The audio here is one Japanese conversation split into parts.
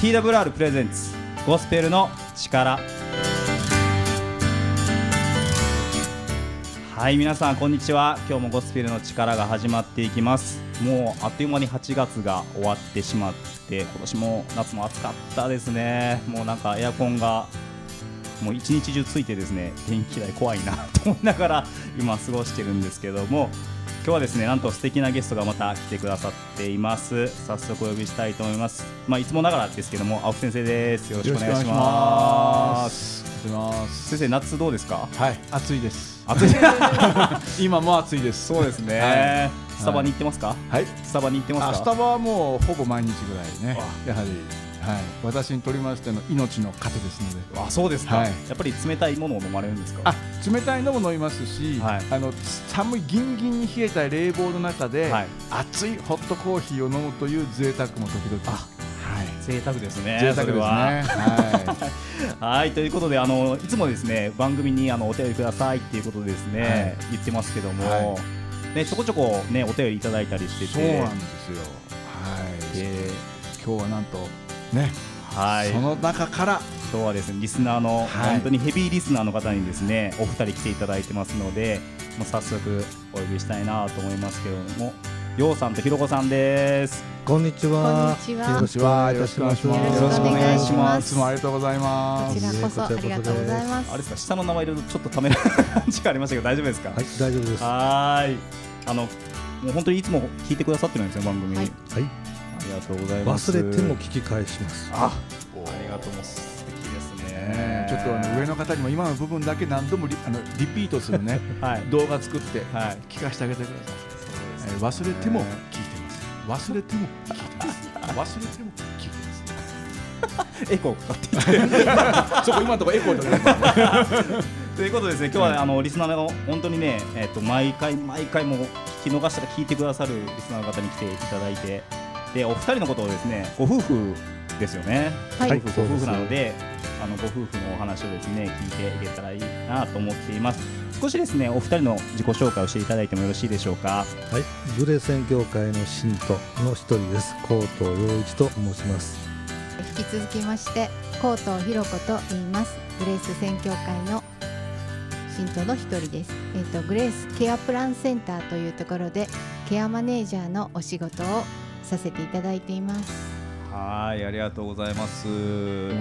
TWR プレゼンツ。ゴスペルの力。はい皆さんこんにちは。今日もゴスペルの力が始まっていきます。もうあっという間に8月が終わってしまって今年も夏も暑かったですね。もうなんかエアコンがもう一日中ついてですね電気代怖いなと思いながら今過ごしてるんですけども。今日はですねなんと素敵なゲストがまた来てくださっています。早速お呼びしたいと思います。まあいつもながらですけども青木先生です。よろしくお願いします。先生夏どうですか？はい暑いです。暑い。今も暑いです。そうですね、はい、スタバに行ってますか？はい。スタバに行ってますか？スタバはもうほぼ毎日ぐらいね。やはりはい、私にとりましての命の糧ですので。あ、そうですか、はい。やっぱり冷たいものを飲まれるんですか？あ、冷たいのも飲みますし、はい、あの寒いギンギンに冷えた冷房の中で、はい、熱いホットコーヒーを飲むという贅沢も時々。はい、贅沢ですね。贅沢ですね。はい。はい、ということで、あのいつもですね、番組にあのお便りくださいっていうことですね、言ってますけども、ね、ちょこちょこね、お便りいただいたりしてて。そうなんですよ。はい。で、今日はなんと。ね。はい、その中から今日はですねリスナーの、はい、本当にヘビーリスナーの方にですねお二人来ていただいてますのでもう早速お呼びしたいなと思いますけれどもようさんとひろこさんです。こんにちは。よろしくお願いします。よろしくお願いします。いつもありがとうございます。こちらこそありがとうございます。あれですか下の名前でちょっとためら感じがありましたけど大丈夫ですか？はい大丈夫です。はい。あのもう本当にいつも聞いてくださってるんですよ番組。はい、はい。ありがとうございます。忘れても聞き返します。あありがとう素敵ですね。ちょっとあの上の方にも今の部分だけ何度もリあのリピートするね、はい、動画作って、はい、聞かせてあげてください、えー、忘れても聞いてます。忘れても聞いてます。忘れても聞いてます。エコーかかってそこ今のところエコー ということですね今日は、あのリスナーの本当にねえっ、と毎回毎回も聞き逃したら聞いてくださるリスナーの方に来ていただいてでお二人のことをですねご夫婦ですよね、はい、ご夫婦なのであのご夫婦のお話をですね聞いていけたらいいなと思っています。少しですねお二人の自己紹介をしていただいてもよろしいでしょうか？はい。グレー宣教会の信徒の一人です。高藤洋一と申します。引き続きまして高藤弘子と言います。グレース宣教会の信徒の一人です。えっ、ー、とグレースケアプランセンターというところでケアマネージャーのお仕事をさせていただいています。はいありがとうございます。もう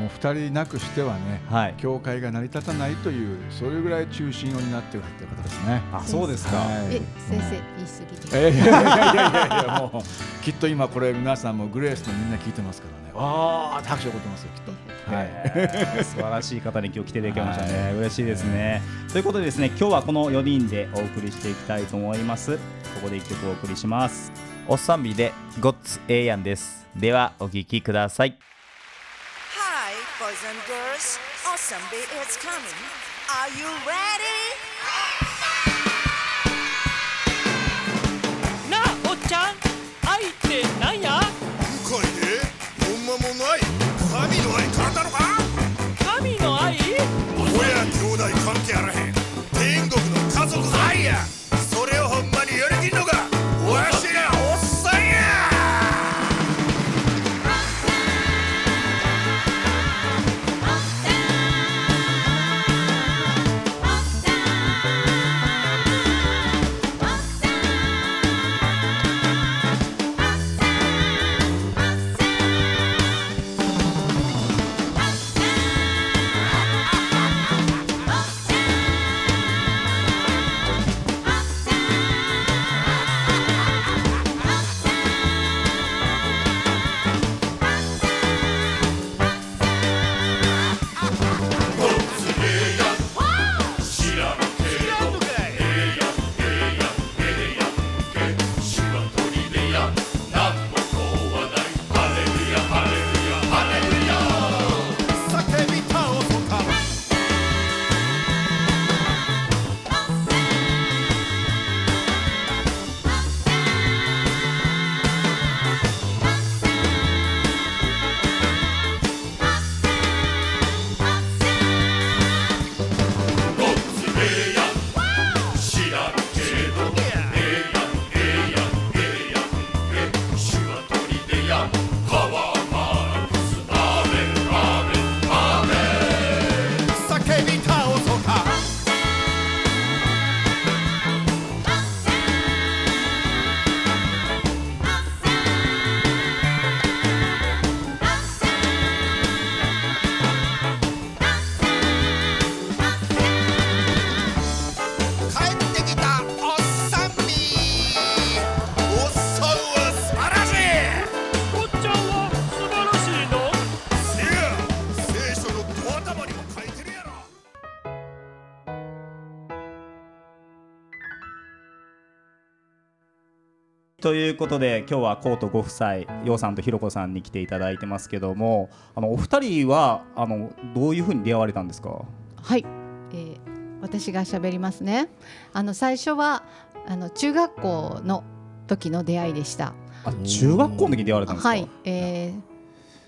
2人なくしてはね、はい、教会が成り立たないというそれぐらい中心を担っているという方ですね。あそうですか、はい、え先生言い過ぎでいやいやいやいやいやもうきっと今これ皆さんもグレースのみんな聞いてますからね。ああ拍手起こってますよきっと。はい。素晴らしい方に今日来ていただきましたね、はい、嬉しいですね、ということでですね今日はこの4人でお送りしていきたいと思います。ここで1曲お送りしますおっさんびでゴッツエイヤンですではお聞きください Hi boys and girls おっさんび is coming Are you ready? ということで今日はコートご夫妻陽さんとひろこさんに来ていただいてますけどもあのお二人はあのどういうふうに出会われたんですか？はい、えー、私が喋りますね。あの最初はあの中学校の時の出会いでした。あ中学校の時に出会われたんですか？はい、えー、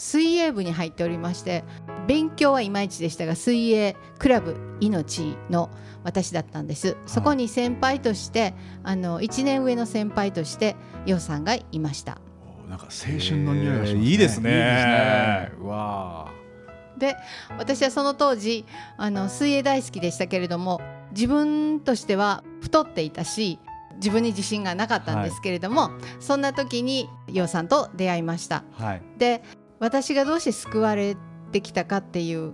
水泳部に入っておりまして勉強はいまいちでしたが水泳クラブ命の私だったんです、そこに先輩としてあの1年上の先輩として洋さんがいました。なんか青春の匂いがしますね、いいですね。いいですね。わで私はその当時あの水泳大好きでしたけれども自分としては太っていたし自分に自信がなかったんですけれども、はい、そんな時に洋さんと出会いました。はい、で私がどうして救われてきたかっていう。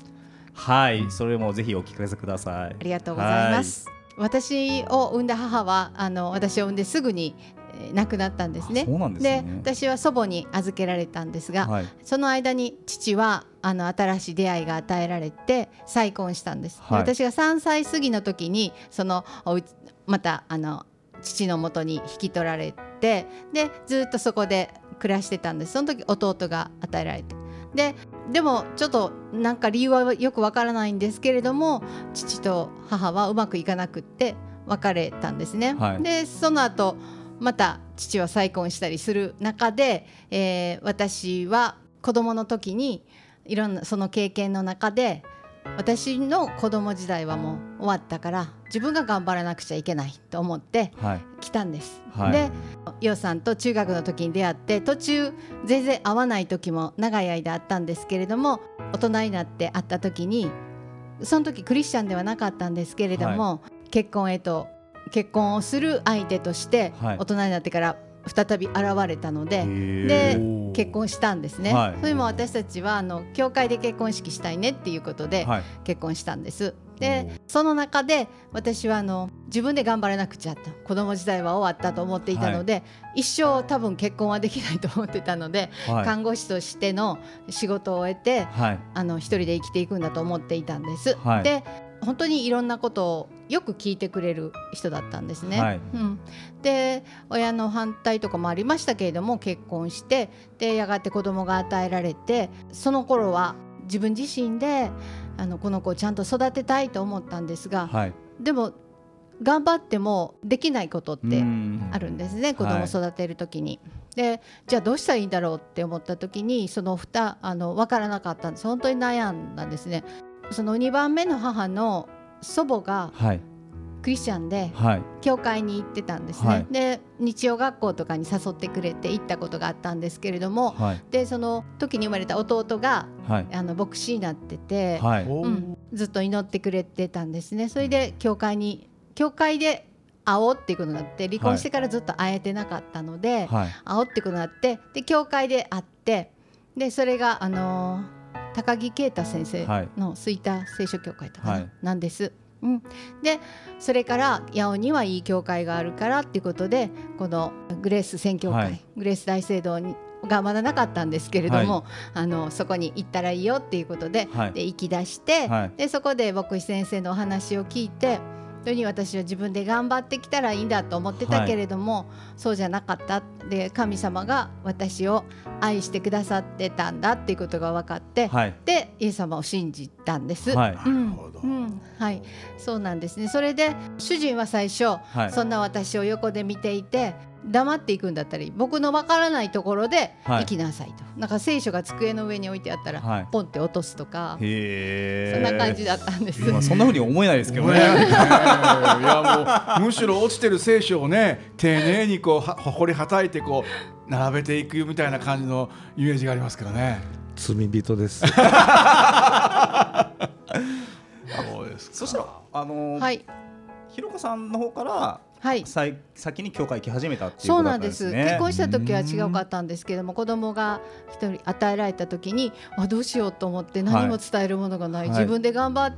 はいそれもぜひお聞かせください。ありがとうございます。私を産んだ母はあの私を産んですぐに亡くなったんですね。で、ね、私は祖母に預けられたんですが、はい、その間に父はあの新しい出会いが与えられて再婚したんです。はい、私が3歳過ぎの時にそのまたあの父のもとに引き取られてでずっとそこで暮らしてたんです。その時弟が与えられて。ででもちょっとなんか理由はよくわからないんですけれども父と母はうまくいかなくって別れたんですね。はい、でその後また父は再婚したりする中で、えー、私は子供の時にいろんなその経験の中で私の子供時代はもう終わったから自分が頑張らなくちゃいけないと思って来たんです。はい、で洋さんと中学の時に出会って途中全然会わない時も長い間あったんですけれども大人になって会った時にその時クリスチャンではなかったんですけれども、はい、結婚へと結婚をする相手として大人になってから再び現れたのでで結婚したんですね、はい、それも私たちはあの教会で結婚式したいねっていうことで結婚したんです。でその中で私はあの自分で頑張らなくちゃと子供時代は終わったと思っていたので、はい、一生多分結婚はできないと思ってたので、はい、看護師としての仕事を終えて、はい、あの一人で生きていくんだと思っていたんです。で本当にいろんなことをよく聞いてくれる人だったんですね。はい、うん、で親の反対とかもありましたけれども結婚してでやがて子供が与えられてその頃は自分自身であのこの子をちゃんと育てたいと思ったんですが、はい、でも頑張ってもできないことってあるんですね子供を育てる時に。はい、でじゃあどうしたらいいんだろうって思った時にそのふたあの分からなかったんです本当に悩んだんですね。その2番目の母の祖母が、クリスチャンで教会に行ってたんですね、はい、で日曜学校とかに誘ってくれて行ったことがあったんですけれども、はい、でその時に生まれた弟が、はい、あの牧師になってて、うん、ずっと祈ってくれてたんですね。それで教会に教会で会おうっていうことになって離婚してからずっと会えてなかったので、会おうっていうことになってで教会で会ってでそれがあのー高木啓太先生の吹田聖書協会とかなんです。うん、でそれから八尾にはいい教会があるからっていうことでこのグレース宣教会、はい、グレース大聖堂にがまだなかったんですけれども、はい、あのそこに行ったらいいよっていうことではい、で行き出して、でそこで牧師先生のお話を聞いて当に私は自分で頑張ってきたらいいんだと思ってたけれども、はい、そうじゃなかったで神様が私を愛してくださってたんだっていうことが分かって、はい、でイエス様を信じたんです。はい、うん、うん、はい、そうなんですね。それで主人は最初、そんな私を横で見ていて黙っていくんだったら僕のわからないところで行きなさいと、はい、なんか聖書が机の上に置いてあったら、ポンって落とすとかそんな感じだったんです、まあ、そんなふうに思えないですけどね。いやもうむしろ落ちてる聖書をね丁寧にこうほりはたいてこう並べていくみたいな感じのイメージがありますけどね。罪人です。そうですそしたらあのー、はい。ひろこさんの方からはい、先に教会行き始めたっていうね。そうなんです。結婚した時は違かったんですけども、子供が一人与えられた時に、あどうしようと思って何も伝えるものがない、はい、自分で頑張っ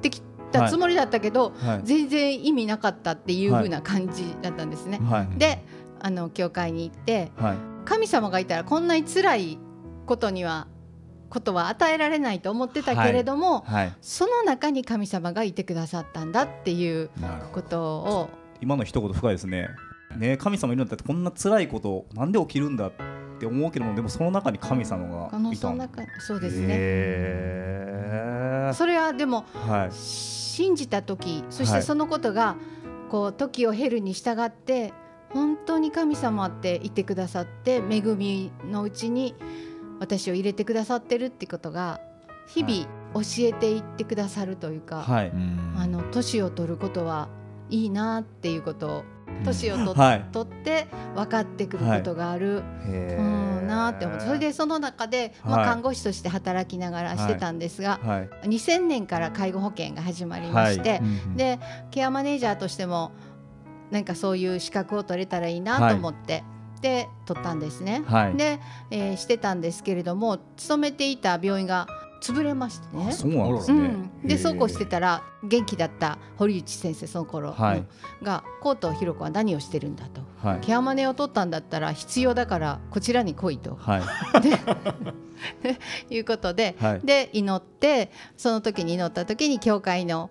てきたつもりだったけど、はい、全然意味なかったっていう風な感じだったんですね。はい、で、あの教会に行って、神様がいたらこんなに辛いことにはことは与えられないと思ってたけれども、はい。はい、その中に神様がいてくださったんだっていうことを今の一言深いですね。ね神様いるんだってこんな辛いことなんで起きるんだって思うけどもでもその中に神様がいたの中そうですね、それはでも、はい、信じた時そしてそのことが、こう時を経るに従って本当に神様って言ってくださって恵みのうちに私を入れてくださってるってことが日々教えていってくださるというか、はい、あの年を取ることはいいなっていうことを年をと、はい、取って分かってくることがある、はい、うんなって思ってそれでその中で、まあ、看護師として働きながらしてたんですが、はい、2000年から介護保険が始まりまして、でケアマネージャーとしてもなんかそういう資格を取れたらいいなと思って。で取ったんですね、で、えー、してたんですけれども勤めていた病院が潰れましてね。そうなんですね。うん、でそうこうしてたら元気だった堀内先生その頃、はい、が高藤弘子は何をしてるんだと、はい、ケアマネを取ったんだったら必要だからこちらに来いと。はい、でいうことで、はい、で祈ってその時に祈った時に教会の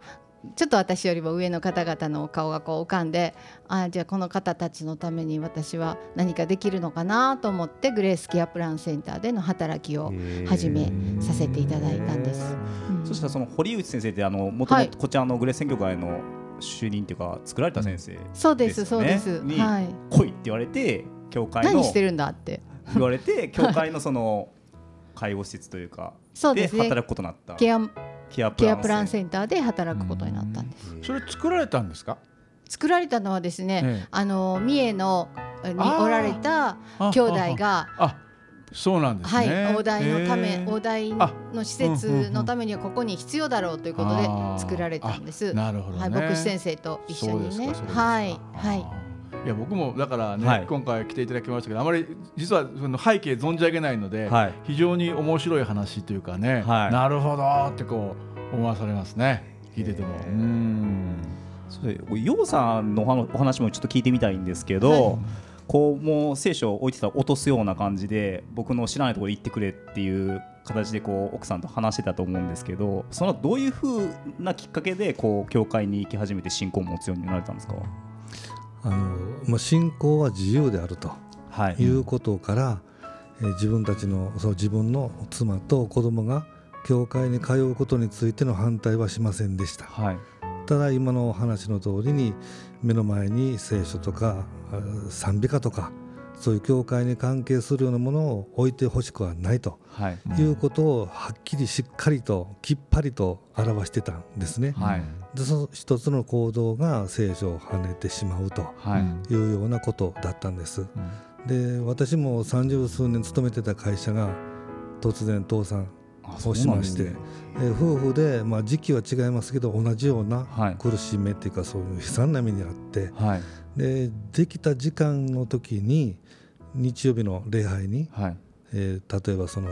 ちょっと私よりも上の方々の顔がこう浮かんであじゃあこの方たちのために私は何かできるのかなと思ってグレースケアプランセンターでの働きを始めさせていただいたんです。うん、そしたらその堀内先生ってあのもともとこちらのグレース選挙会の主任っていうか作られた先生、ね、そうですそうです。はい。来いって言われて教会の何してるんだって言われて教会のその介護施設というか そうで働くことになった。ケアケアプランセンターで働くことになったんです。それ作られたんですか？作られたのはですね、ええ、あの三重のにおられた兄弟が。そうなんですね。はい、大台のため、大台の施設のためにはここに必要だろうということで作られたんです。なるほど、ね、はい、牧師先生と一緒にね。はい、はい。いや僕もだからね、はい、今回来ていただきましたけどあまり実はその背景存じ上げないので、はい、非常に面白い話というかね、はい、なるほどってこう思わされますね聞いてても。うん。それヨウさんのお話もちょっと聞いてみたいんですけど、こうもう聖書を置いてたら落とすような感じで僕の知らないところに行ってくれっていう形でこう奥さんと話してたと思うんですけどそのどういうふうなきっかけでこう教会に行き始めて信仰を持つようになられたんですか？あの、まあ、信仰は自由であると、はい、いうことから、えー、自分たちのそう自分の妻と子供が教会に通うことについての反対はしませんでした、はい、ただ今の話の通りに目の前に聖書とか賛美歌とかそういう教会に関係するようなものを置いてほしくはないと、はい、いうことをはっきりしっかりときっぱりと表してたんですね。はい、でその一つの行動が聖書を跳ねてしまうとい。うようなことだったんです。で私も三十数年勤めてた会社が突然倒産をしまして、え夫婦で、まあ、時期は違いますけど同じような苦しみっていうかそういう悲惨な目にあって、はい、でできた時間の時に日曜日の礼拝に、はい、えー、例えばその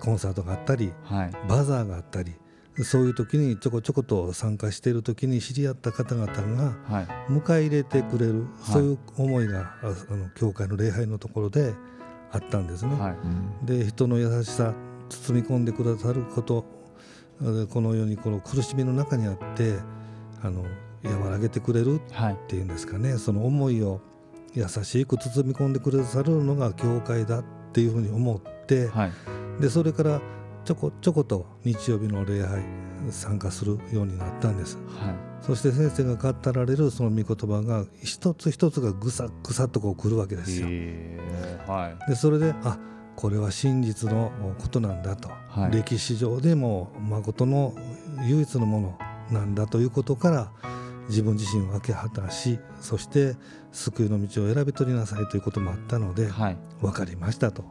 コンサートがあったり、はい、バザーがあったりそういう時にちょこちょこと参加している時に知り合った方々が迎え入れてくれる、そういう思いがあの教会の礼拝のところであったんですね。で人の優しさ包み込んでくださることこのようにこの苦しみの中にあってあの和らげてくれるっていうんですかね、はい、その思いを優しく包み込んでくださるのが教会だっていうふうに思って、はい、でそれからちょこちょこと日曜日の礼拝参加するようになったんです、はい、そして先生が語られるその御言葉が一つ一つがぐさぐさっとこうくるわけですよ。はい、でそれであこれは真実のことなんだと、はい、歴史上でも誠の唯一のものなんだということから自分自身を明け果たしそして救いの道を選び取りなさいということもあったので、はい、分かりましたと、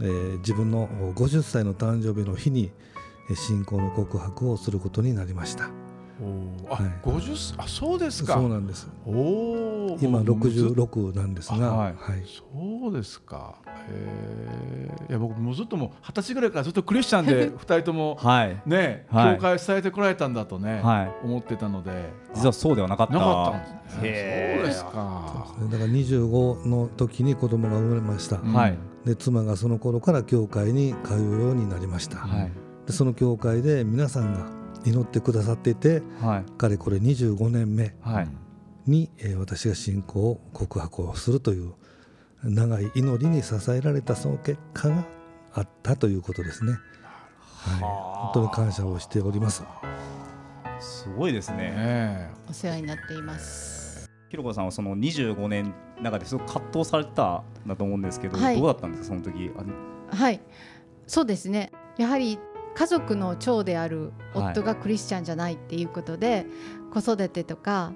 えー、自分の50歳の誕生日の日に信仰の告白をすることになりました。おあ、はい、50あそうですか。そうなんです。お今66なんですが、はい、はい、そうですか。えいや僕もうずっとも二十歳ぐらいからずっとクリスチャンで 二人ともね、はい、教会を伝えてこられたんだとね、はい、思ってたので。実はそうではなかった。なかったんですね。そうですか。だから25の時に子供が生まれました、はい、で妻がその頃から教会に通うようになりました、はい、でその教会で皆さんが祈ってくださっていて、はい、かれこれ25年目に、えー、私が信仰を告白をするという長い祈りに支えられたその結果があったということですね。はい、本当に感謝をしております。すごいですね。お世話になっています。ひろこさんはその25年中ですごく葛藤されたんだと思うんですけど、はい、どうだったんですかその時。はい、そうですね。やはり家族の長である夫がクリスチャンじゃないっていうことで、はい、子育てとか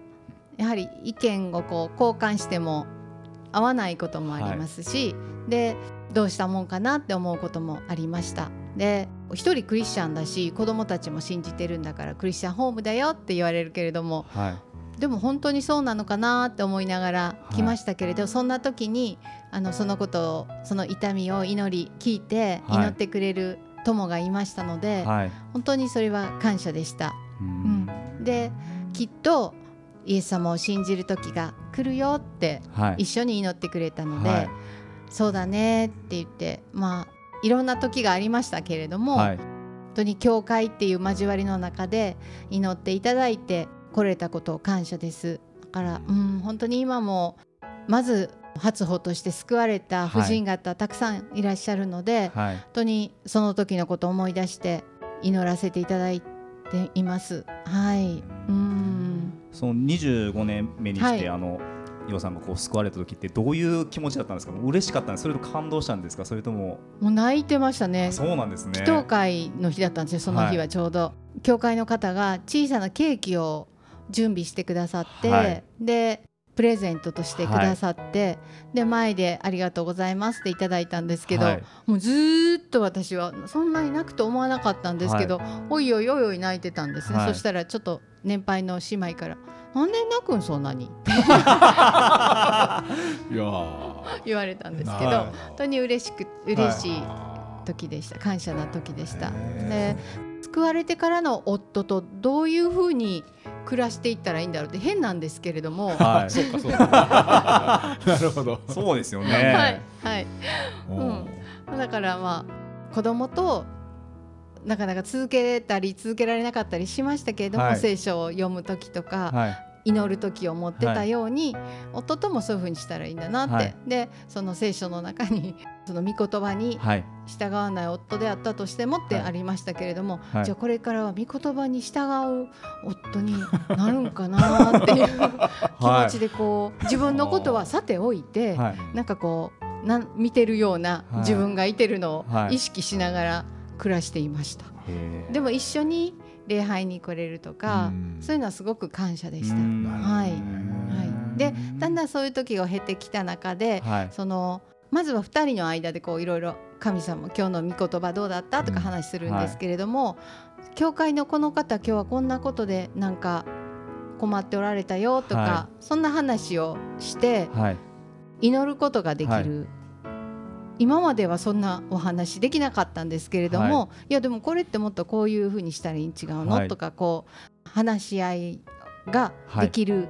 やはり意見をこう交換しても合わないこともありますし、はい、でどうしたもんかなって思うこともありました。で一人クリスチャンだし子供たちも信じてるんだからクリスチャンホームだよって言われるけれども、はい、でも本当にそうなのかなって思いながら来ましたけれど、はい、そんな時にあのそのことをその痛みを祈り聞いて祈ってくれる友がいましたので、本当にそれは感謝でした。うん、できっとイエス様を信じる時が来るよって一緒に祈ってくれたので、はい、そうだねって言ってまあいろんな時がありましたけれども、はい、本当に教会っていう交わりの中で祈っていただいて来れたことを感謝です。だから、うん、本当に今もまず初歩として救われた婦人方、たくさんいらっしゃるので、はい、本当にその時のことを思い出して祈らせていただいています。はい、うんその25年目にして、はい、あの岩さんがこう救われた時ってどういう気持ちだったんですか？嬉しかったんですそれと感動したんですか？それとも。もう泣いてましたね。そうなんですね。祈祷会の日だったんですよその日はちょうど、はい、教会の方が小さなケーキを準備してくださって、はい、でプレゼントとしてくださって、はい、で前で「ありがとうございます」っていただいたんですけど、はい、もうずっと私はそんなに泣くと思わなかったんですけど、はい、おいおいおいおい泣いてたんですね、そしたらちょっと年配の姉妹から「なんで泣くんそんなに」言われたんですけど本当に嬉しく嬉しい時でした。感謝な時でした。で救われてからの夫とどういうふうに暮らしていったらいいんだろうって変なんですけれども、はい、そうかそうか。なるほど。そうですよね。はいはい、うん、だからまあ子供となかなか続けたり続けられなかったりしましたけれども、はい、聖書を読む時とか、はい、祈る時を持ってたように、はい、夫ともそういうふうにしたらいいんだなって、はい、でその聖書の中に その御言葉に従わない夫であったとしてもってありましたけれども、はい、じゃあこれからは御言葉に従う夫になるんかなっていう 気持ちでこう自分のことはさておいて、はい、なんかこうな見てるような自分がいてるのを意識しながら暮らしていました。でも一緒に礼拝に来れるとか、そういうのはすごく感謝でした。はい、はい、でだんだんそういう時を経てきた中で、はい、そのまずは2人の間でこういろいろ神様今日の御言葉どうだったとか話するんですけれども、はい、教会のこの方今日はこんなことでなんか困っておられたよとか、はい、そんな話をして、祈ることができる今まではそんなお話できなかったんですけれども、はい、いやでもこれってもっとこういうふうにしたらいい違うの、はい、とかこう話し合いができる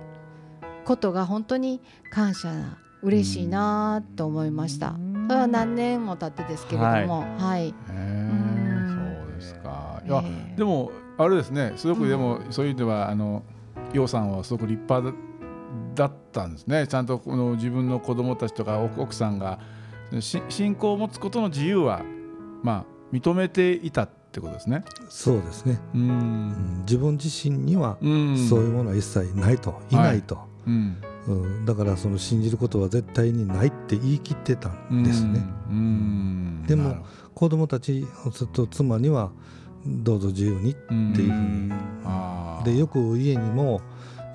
ことが本当に感謝な嬉しいなと思いました。それは何年も経ってですけれども、はい。そうですか。いや、でもあれですね。すごくでも、そういう意味ではあの楊さんはすごく立派だったんですね。ちゃんとこの自分の子供たちとか奥さんが信仰を持つことの自由は、まあ、認めていたってことですね。そうですね。うん、自分自身にはそういうものは一切ないと、い。ないと、はいうん、うん、だからその信じることは絶対にないって言い切ってたんですね。うん。でも子供たちと妻にはどうぞ自由にっていうふうに。でよく家にも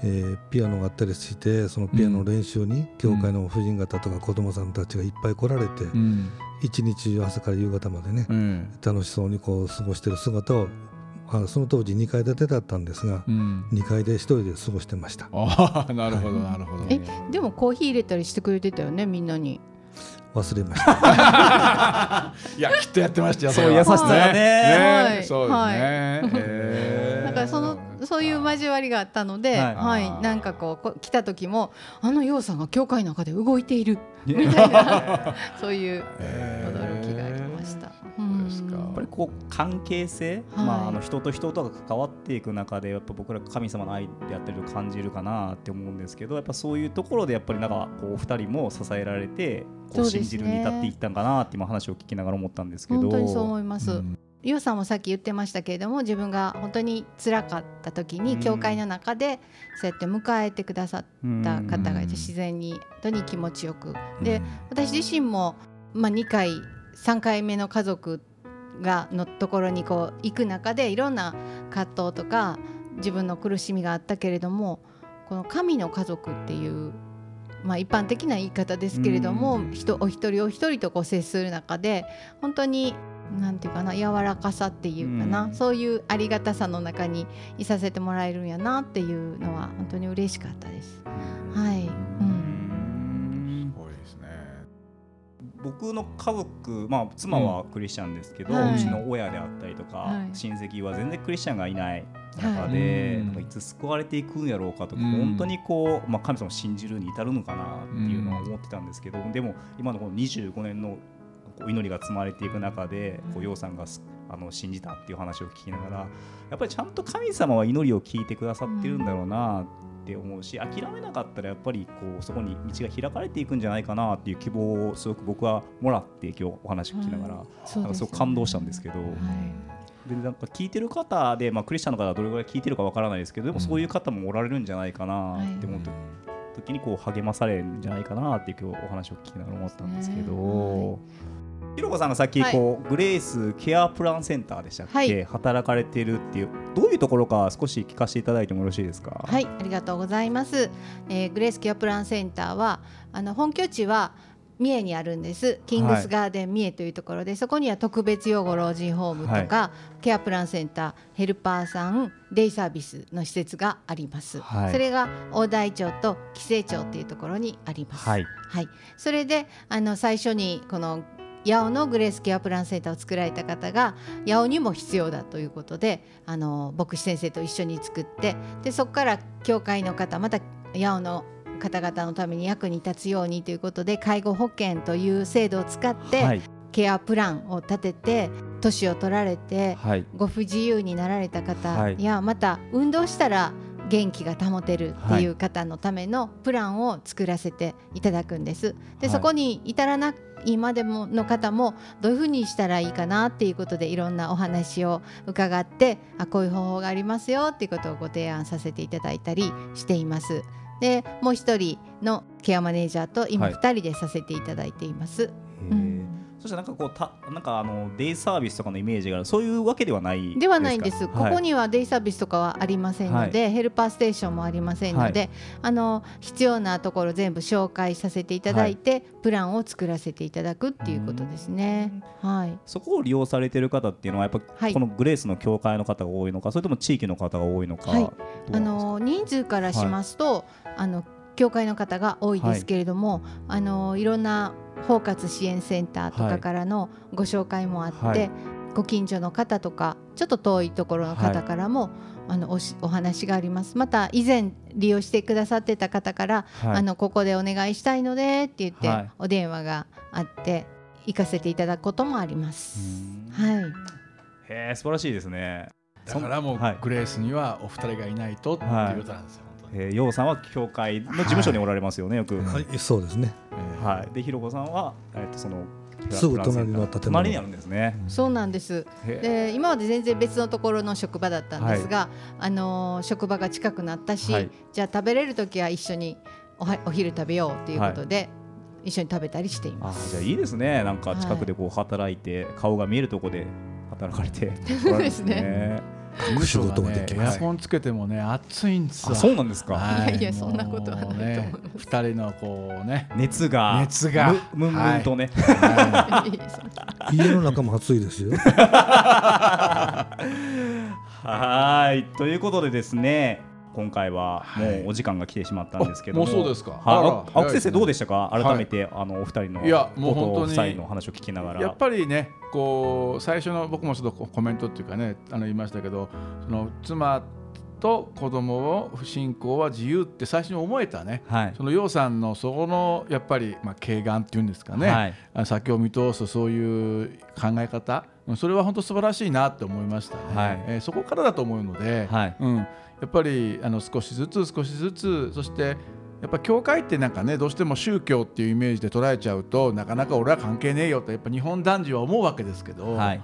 えー、ピアノがあったりしてそのピアノ練習に、教会の婦人方とか子供さんたちがいっぱい来られて、うん、一日朝から夕方までね、うん、楽しそうにこう過ごしてる姿をあその当時2階建てだったんですが、うん、2階で一人で過ごしてました。あなるほどなるほど。えでもコーヒー入れたりしてくれてたよねみんなに。忘れました。いやきっとやってましたよそう優しさね。ね、はい、そうですね、はい。えー、だからそのそういう交わりがあったので、はい、はい、なんかこう来た時もあの楊さんが教会の中で動いている。みたいな。そういう驚きがありました。やっぱりこう関係性、はい、まああの人と人とが関わっていく中でやっぱ僕ら神様の愛であったりと感じるかなって思うんですけど、やっぱそういうところでやっぱりなんかこうお二人も支えられてこう信じるに至っていったんかなって今話を聞きながら思ったんですけど。本当にそう思います。うんゆうさんもさっき言ってましたけれども自分が本当に辛かった時に教会の中でそうやって迎えてくださった方がいて自然に本当に気持ちよく。で私自身も、まあ、2回3回目の家族がのところにこう行く中でいろんな葛藤とか自分の苦しみがあったけれどもこの神の家族っていうまあ、一般的な言い方ですけれども人お一人お一人とこう接する中で本当になんていうかな柔らかさっていうかな、うん、そういうありがたさの中にいさせてもらえるんやなっていうのは本当に嬉しかったです。はい、うん、すごいですね。僕の家族、まあ、妻はクリスチャンですけど、うん、うちの親であったりとか、はい、親戚は全然クリスチャンがいない中で、はい、いつ救われていくんやろうかとか、うん、本当にこう、まあ、神様を信じるに至るのかなっていうのは思ってたんですけど、でも今のこの25年のこう祈りが積まれていく中でこう楊さんがあの信じたっていう話を聞きながらやっぱりちゃんと神様は祈りを聞いてくださってるんだろうなって思うし諦めなかったらやっぱりこうそこに道が開かれていくんじゃないかなっていう希望をすごく僕はもらって今日お話を聞きながら、うん、なんかすごく感動したんですけど。はい。でなんか聞いてる方で、まあ、クリスチャンの方はどれぐらい聞いてるかわからないですけどでもそういう方もおられるんじゃないかなって思って、時にこう励まされるんじゃないかなって今日お話を聞きながら思ったんですけど。ひろこさんがさっきこう、はい、グレースケアプランセンターでしたっけ、はい、働かれているっていう。どういうところか少し聞かせていただいてもよろしいですか？はいありがとうございます、えー、グレースケアプランセンターはあの本拠地は三重にあるんです。キングスガーデン三重というところで、はい、そこには特別養護老人ホームとか、はい、ケアプランセンターヘルパーさんデイサービスの施設があります、はい、それが大台町と紀勢町っていうところにあります、はい、それであの最初にこの八尾のグレースケアプランセンターを作られた方が八尾にも必要だということであの牧師先生と一緒に作ってでそこから教会の方また八尾の方々のために役に立つようにということで介護保険という制度を使って、はい、ケアプランを立てて年を取られて、はい、ご不自由になられた方や、また運動したら元気が保てるっていう方のためのプランを作らせていただくんです。で、そこに至らな今でもの方もどういうふうにしたらいいかなっていうことでいろんなお話を伺ってあこういう方法がありますよっていうことをご提案させていただいたりしています。でもう一人のケアマネージャーと今2人でさせていただいています。はいうんそしてなんかこうたなんかあのデイサービスとかのイメージがある。そういうわけではないではないんです、ここにはデイサービスとかはありませんので、はい、ヘルパーステーションもありませんので、はい、あの必要なところ全部紹介させていただいて、はい、プランを作らせていただくっていうことですね。はい、そこを利用されている方っていうのはやっぱ、このグレースの教会の方が多いのかそれとも地域の方が多いのか、あの人数からしますと、あの教会の方が多いですけれども、あのいろんな包括支援センターとかからのご紹介もあって、はい、ご近所の方とかちょっと遠いところの方からも、はい、あのおお話があります。また以前利用してくださってた方から、はい、あのここでお願いしたいのでって言って、お電話があって行かせていただくこともあります。はい、へえ素晴らしいですね。だからもう、グレースにはお二人がいないとっていうことなんですよ。えー、ようさんは教会の事務所におられますよね、よく。はい、そうですね。はい、で、ひろこさんは、えっと、その。すぐ隣の建物隣にあるんですね。そうなんです。で、今まで全然別のところの職場だったんですが、はい、あのー、職場が近くなったし、はい、じゃあ食べれる時は一緒におはお昼食べようということで。はい一緒に食べたりしています。あじゃあいいですね。なんか近くでこう働いて、顔が見えるところで働かれて、そうですね。隠仕事もできます、エアコンつけてもね暑いんですよそうなんですか、はい、いやそんなことはないと思います、二人のこうね熱が熱が。ムンムンとね、家の中も暑いですよ。はい。ということでですね今回はもうお時間が来てしまったんですけども、もうそうですか。はい、青木先生どうでしたか？改めて、あのお二人のいやもう本当にの話を聞きながら、やっぱりね、こう最初の僕もちょっとコメントっていうかね、あの言いましたけど、その妻とと子供を不信仰は自由って最初に思えたね、はい、その楊さんのそこのやっぱり、まあ、軽眼っていうんですかね、はい、先を見通すそういう考え方それは本当素晴らしいなって思いましたね、はい、えー、そこからだと思うので、はい、うん、やっぱりあの少しずつ少しずつそしてやっぱ教会ってなんかねどうしても宗教っていうイメージで捉えちゃうとなかなか俺は関係ねえよとやっぱ日本男児は思うわけですけど、はい、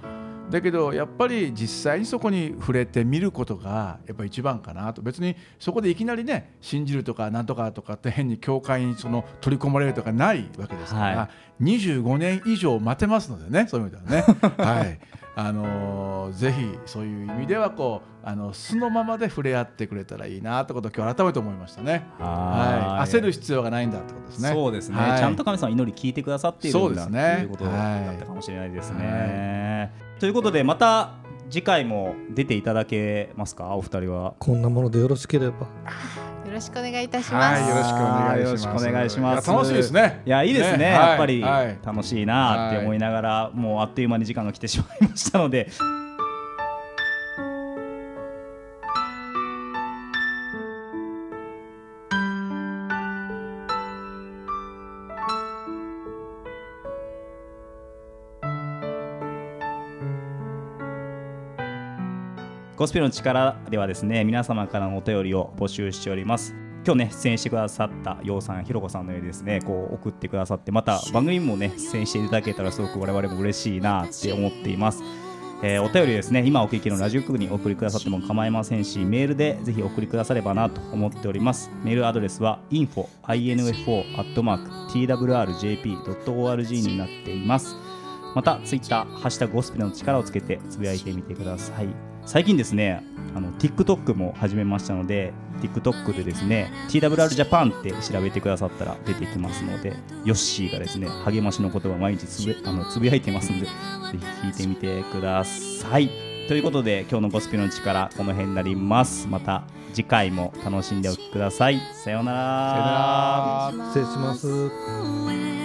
だけどやっぱり実際にそこに触れてみることがやっぱ一番かなと別にそこでいきなりね信じるとかなんとかとかって変に教会にその取り込まれるとかないわけですから、はい、25年以上待てますのでねそういう意味ではね。はいあのー、ぜひそういう意味ではこうあの素のままで触れ合ってくれたらいいなってことを今日改めて思いましたね。はい、焦る必要がないんだってことですね。そうですね。はい、ちゃんと神様祈り聞いてくださっているんだ、ね、ということだったかもしれないですね。はい、ということでまた次回も出ていただけますか？お二人は。こんなものでよろしければ。よろしくお願いいたします。よろしくお願いします。お願いします。楽しいですね。いやいいですね。やっぱり楽しいなって思いながら、もうあっという間に時間が来てしまいましたので。ゴスペルの力ではですね皆様からのお便りを募集しております。今日ね出演してくださったようさんひろこさんのようにですねこう送ってくださってまた番組もね出演していただけたらすごく我々も嬉しいなって思っています。えー、お便りですね今お聞きのラジオ局にお送りくださっても構いませんしメールでぜひお送りくださればなと思っております。メールアドレスは info.twrjp.org になっています。またツイッターハッシュタグゴスペルの力をつけてつぶやいてみてください。最近ですねあの TikTok も始めましたので TikTok でですね TWR ジャパンって調べてくださったら出てきますのでヨッシーがですね励ましの言葉を毎日つぶあのつぶやいてますのでぜひ聞いてみてください。ということで今日のゴスペの力この辺になります。また次回も楽しんでおきください。さようなら。失礼します